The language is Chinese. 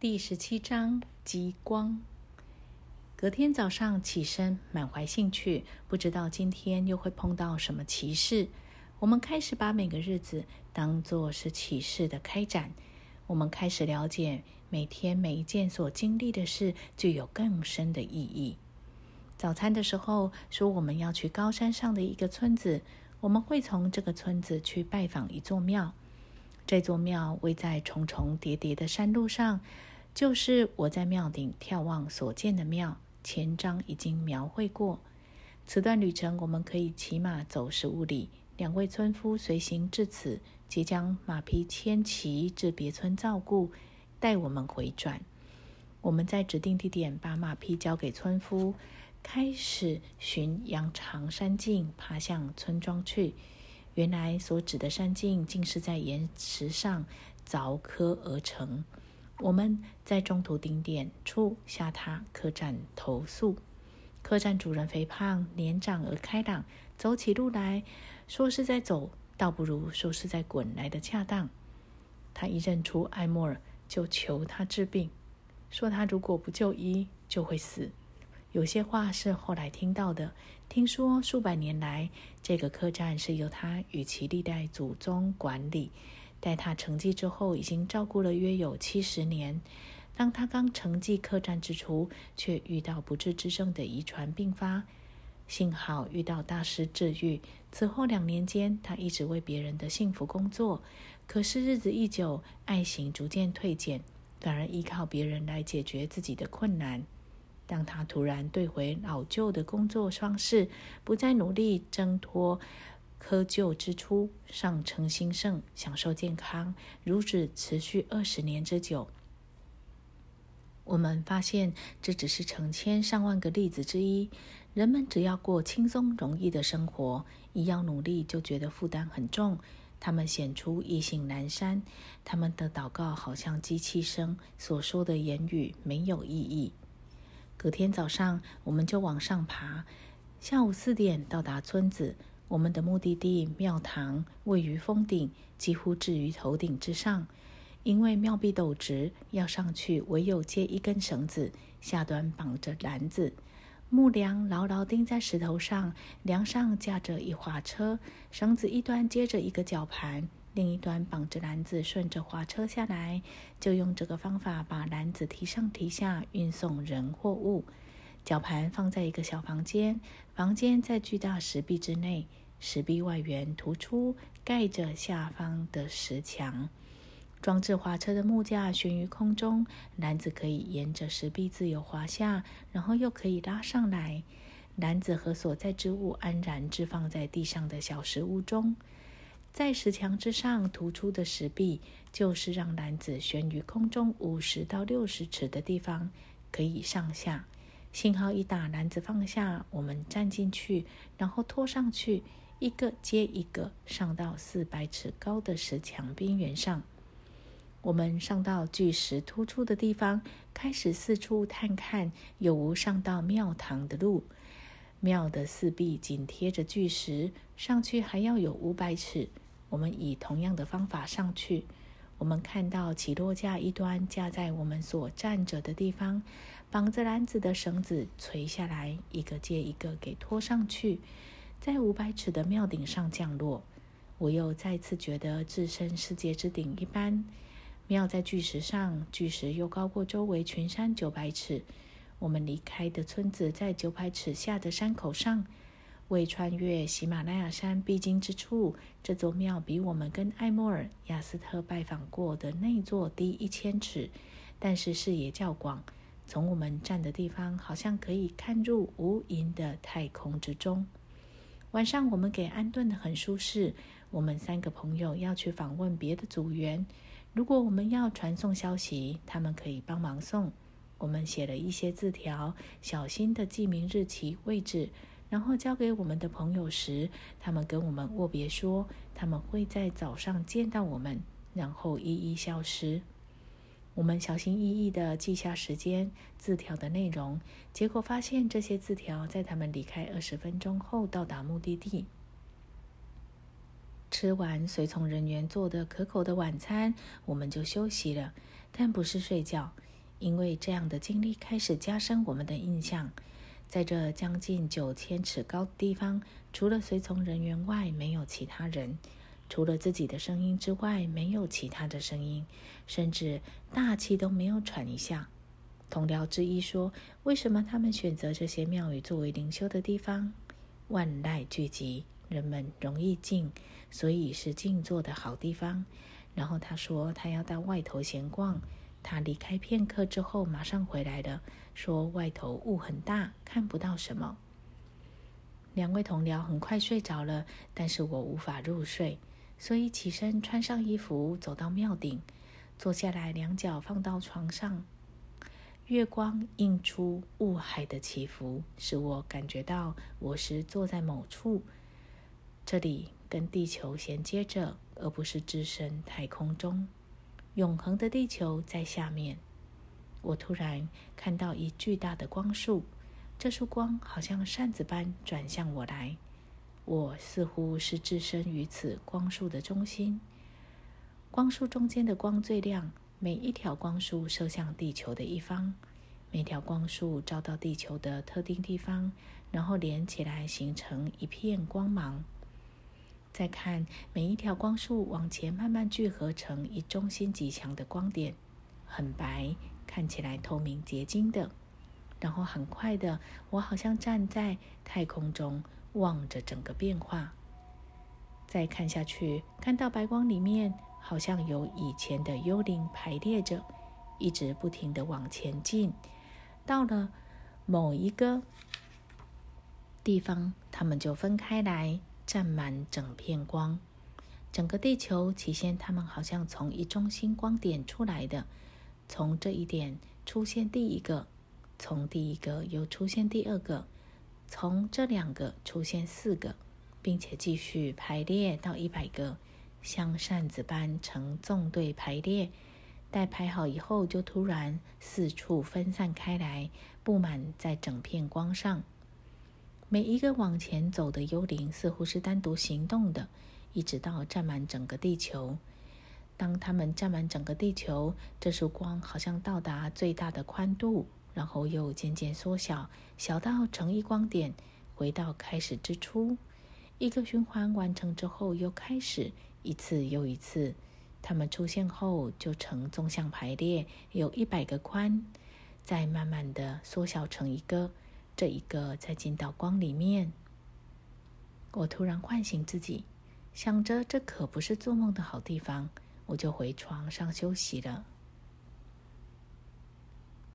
第十七章极光。隔天早上起身，满怀兴趣，不知道今天又会碰到什么奇事。我们开始把每个日子当作是启示的开展。我们开始了解，每天每一件所经历的事具有更深的意义。早餐的时候说我们要去高山上的一个村子，我们会从这个村子去拜访一座庙。这座庙位在重重叠叠的山路上。就是我在庙顶眺望所见的庙，前章已经描绘过。此段旅程我们可以骑马走十五里，两位村夫随行至此，即将马匹牵骑至别村照顾，带我们回转。我们在指定地点把马匹交给村夫，开始寻羊肠山径，爬向村庄去。原来所指的山径，竟是在岩石上凿刻而成。我们在中途顶点处下榻客栈投宿。客栈主人肥胖、年长而开朗，走起路来说是在走，倒不如说是在滚来的恰当。他一认出艾莫尔，就求他治病，说他如果不就医就会死。有些话是后来听到的。听说数百年来，这个客栈是由他与其历代祖宗管理。待他成绩之后，已经照顾了约有七十年。当他刚承继客栈之初，却遇到不治之症的遗传病发。幸好遇到大师治愈。此后两年间，他一直为别人的幸福工作。可是日子一久，爱心逐渐退减，反而依靠别人来解决自己的困难。当他突然对回老旧的工作方式，不再努力挣脱。窠臼之初，上称兴盛，享受健康，如此持续二十年之久。我们发现，这只是成千上万个例子之一。人们只要过轻松容易的生活，一要努力就觉得负担很重。他们显出意兴阑珊，他们的祷告好像机器声，所说的言语没有意义。隔天早上，我们就往上爬，下午四点到达村子。我们的目的地庙堂位于峰顶，几乎置于头顶之上。因为庙壁陡直，要上去唯有接一根绳子，下端绑着篮子，木梁牢牢钉在石头上，梁上架着一滑车，绳子一端接着一个绞盘，另一端绑着篮子，顺着滑车下来。就用这个方法把篮子提上提下，运送人或物。绞盘放在一个小房间，房间在巨大石壁之内，石壁外缘突出盖着下方的石墙。装置滑车的木架悬于空中，篮子可以沿着石壁自由滑下，然后又可以拉上来。篮子和所在之物安然置放在地上的小石屋中。在石墙之上突出的石壁，就是让篮子悬于空中五十到六十尺的地方，可以上下。信号一打，篮子放下，我们站进去，然后拖上去，一个接一个上到四百尺高的石墙边缘上。我们上到巨石突出的地方，开始四处探看有无上到庙堂的路。庙的四壁紧贴着巨石，上去还要有五百尺。我们以同样的方法上去。我们看到起落架一端架在我们所站着的地方，绑着篮子的绳子垂下来，一个接一个给拖上去，在五百尺的庙顶上降落。我又再次觉得置身世界之顶一般。庙在巨石上，巨石又高过周围群山九百尺。我们离开的村子在九百尺下的山口上。为穿越喜马拉雅山必经之处，这座庙比我们跟艾莫尔、亚斯特拜访过的那座低一千尺，但是视野较广。从我们站的地方，好像可以看入无垠的太空之中。晚上我们给安顿的很舒适。我们三个朋友要去访问别的组员，如果我们要传送消息，他们可以帮忙送。我们写了一些字条，小心的记明日期、位置。然后交给我们的朋友时，他们跟我们握别说，他们会在早上见到我们，然后一一消失。我们小心翼翼地记下时间、字条的内容，结果发现这些字条在他们离开二十分钟后到达目的地。吃完随从人员做的可口的晚餐，我们就休息了，但不是睡觉。因为这样的经历开始加深我们的印象。在这将近九千尺高的地方，除了随从人员外，没有其他人；除了自己的声音之外，没有其他的声音，甚至大气都没有喘一下。同僚之一说：“为什么他们选择这些庙宇作为灵修的地方？万籁俱寂，人们容易静，所以是静坐的好地方。”然后他说：“他要到外头闲逛。”他离开片刻之后，马上回来了，说外头雾很大，看不到什么。两位同僚很快睡着了，但是我无法入睡，所以起身穿上衣服，走到庙顶，坐下来，两脚放到床上。月光映出雾海的起伏，使我感觉到我是坐在某处，这里跟地球衔接着，而不是置身太空中。永恒的地球在下面。我突然看到一巨大的光束，这束光好像扇子般转向我来。我似乎是置身于此光束的中心。光束中间的光最亮，每一条光束射向地球的一方，每条光束照到地球的特定地方，然后连起来形成一片光芒。再看每一条光束往前慢慢聚合成一中心极强的光点，很白，看起来透明结晶的。然后很快的，我好像站在太空中望着整个变化。再看下去，看到白光里面好像有以前的幽灵排列着，一直不停的往前进。到了某一个地方，他们就分开来。占满整片光，整个地球起先，它们好像从一中心光点出来的，从这一点出现第一个，从第一个又出现第二个，从这两个出现四个，并且继续排列到一百个，像扇子般呈纵队排列。待排好以后，就突然四处分散开来，布满在整片光上。每一个往前走的幽灵似乎是单独行动的，一直到占满整个地球。当他们占满整个地球，这束光好像到达最大的宽度，然后又渐渐缩小，小到成一光点，回到开始之初。一个循环完成之后，又开始一次又一次。它们出现后就呈纵向排列，有一百个宽，再慢慢的缩小成一个。这一个在进到光里面，我突然唤醒自己，想着这可不是做梦的好地方，我就回床上休息了。